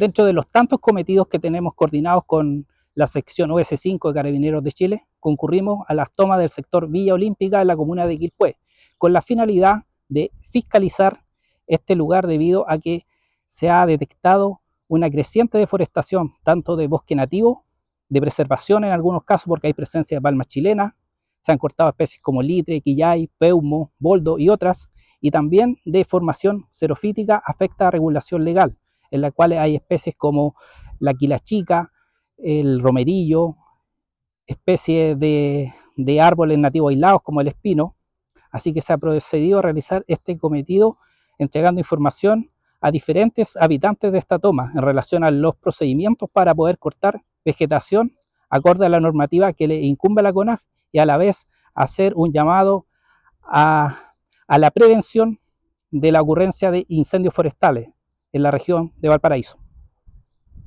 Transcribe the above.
Dentro de los tantos cometidos que tenemos coordinados con la sección OS5 de Carabineros de Chile, concurrimos a las tomas del sector Villa Olímpica en la comuna de Quilpué, con la finalidad de fiscalizar este lugar debido a que se ha detectado una creciente deforestación, tanto de bosque nativo, de preservación en algunos casos porque hay presencia de palmas chilenas, se han cortado especies como litre, quillay, peumo, boldo y otras, y también de formación xerofítica afecta a regulación legal, en la cual hay especies como la quilachica, el romerillo, especies de, de árboles nativos aislados como el espino. Así que se ha procedido a realizar este cometido entregando información a diferentes habitantes de esta toma en relación a los procedimientos para poder cortar vegetación acorde a la normativa que le incumbe a la CONAF y a la vez hacer un llamado a, a la prevención de la ocurrencia de incendios forestales en la región de Valparaíso.